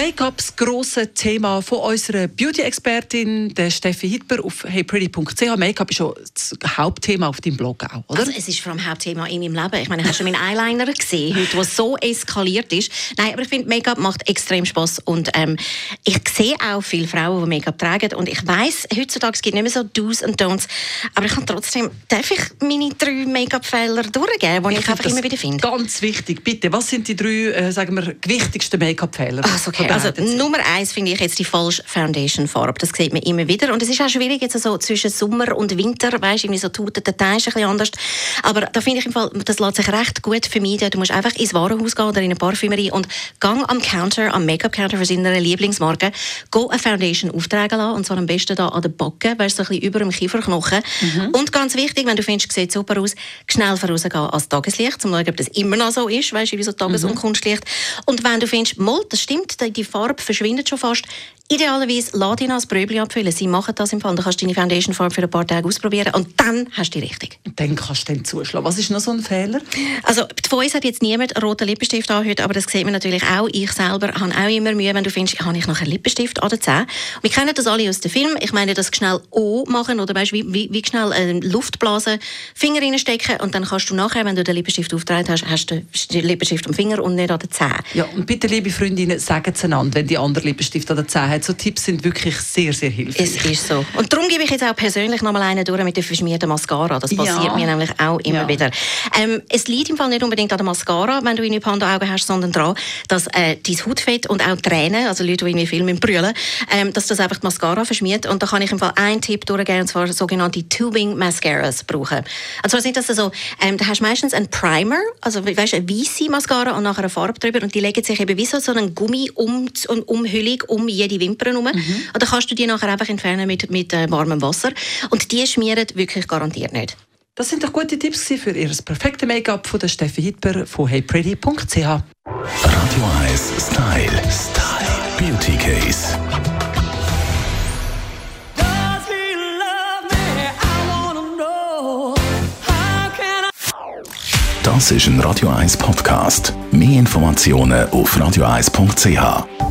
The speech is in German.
Make-up, das grosse Thema von unserer Beauty-Expertin, der Steffi Hitber auf heypretty.ch. Make-up ist schon das Hauptthema auf deinem Blog auch, oder? Also es ist vor allem Hauptthema in meinem Leben. Ich meine, hast du meinen Eyeliner gesehen, heute, der so eskaliert ist? Nein, aber ich finde, Make-up macht extrem Spaß und ähm, ich sehe auch viele Frauen, die Make-up tragen und ich weiß, heutzutage es gibt nicht mehr so Do's und Don'ts, aber ich kann trotzdem, darf ich meine drei Make-up-Fehler durchgeben, die ich, ich einfach immer wieder finde? Ganz wichtig, bitte. Was sind die drei, äh, sagen wir, gewichtigsten Make-up-Fehler? Also, okay. Also Nummer eins finde ich jetzt die falsche Foundation-Farbe. Das sieht man immer wieder und es ist auch schwierig jetzt so zwischen Sommer und Winter, weißt, irgendwie so tut der Teil ist ein bisschen anders. Aber da finde ich im Fall, das lässt sich recht gut vermeiden. Du musst einfach ins Warenhaus gehen oder in eine Parfümerie und gang am Counter, am Make-up-Counter für seine Lieblingsmarke, go eine Foundation auftragen lassen und zwar am besten da an der Backe, weißt so ein bisschen über dem Kieferknochen. Mhm. Und ganz wichtig, wenn du findest, sieht super aus, schnell vorausgehen als Tageslicht, um zu schauen, ob das immer noch so ist, weißt du, wie so Tages- und mhm. Kunstlicht. Und wenn du findest, Moll, das stimmt, die Farbe verschwindet schon fast, Idealerweise lass ihn als Bröbli abfüllen. Sie machen das im Fall. Dann kannst du deine Foundation Farbe für ein paar Tage ausprobieren und dann hast du die richtig. Dann kannst du dann zuschlagen. Was ist noch so ein Fehler? Also von uns hat jetzt niemand roten Lippenstift an heute, aber das sieht man natürlich auch. Ich selber habe auch immer Mühe, wenn du findest, habe ich noch einen Lippenstift an der Zähne. Wir kennen das alle aus dem Film. Ich meine, das schnell O machen oder weißt, wie, wie, wie schnell äh, Luft blasen, Finger reinstecken und dann kannst du nachher, wenn du den Lippenstift aufgetragen hast, hast du den Lippenstift am Finger und nicht an der Zähne. Ja, und bitte, liebe Freundinnen, sagen es einander, wenn die andere Lippenstift an der Zähne hat. So Tipps sind wirklich sehr, sehr hilfreich. Es ist so. Und darum gebe ich jetzt auch persönlich noch mal einen durch mit der verschmierten Mascara. Das passiert ja. mir nämlich auch immer ja. wieder. Ähm, es liegt im Fall nicht unbedingt an der Mascara, wenn du eine Panda-Augen hast, sondern daran, dass äh, dein Hautfett und auch Tränen, also Leute, die irgendwie viel mit brüllen, ähm, dass das einfach die Mascara verschmiert. Und da kann ich im Fall einen Tipp durchgeben, und zwar sogenannte Tubing Mascaras brauchen. Und zwar sind das so, ähm, da hast du meistens einen Primer, also weißt, eine weiße Mascara und nachher eine Farbe drüber und die legen sich eben wie so, so einen Gummi um, um Umhüllung um jede Wimper herum. Mhm. Und dann kannst du die nachher einfach entfernen mit, mit äh, warmem Wasser. Und die schmieren wirklich garantiert nicht. Das sind doch gute Tipps für Ihr perfektes Make-up von der Steffi Hitber von heypretty.ch. Radio 1 Style. Style. Beauty Case. Das ist ein Radio 1 Podcast. Mehr Informationen auf radio1.ch.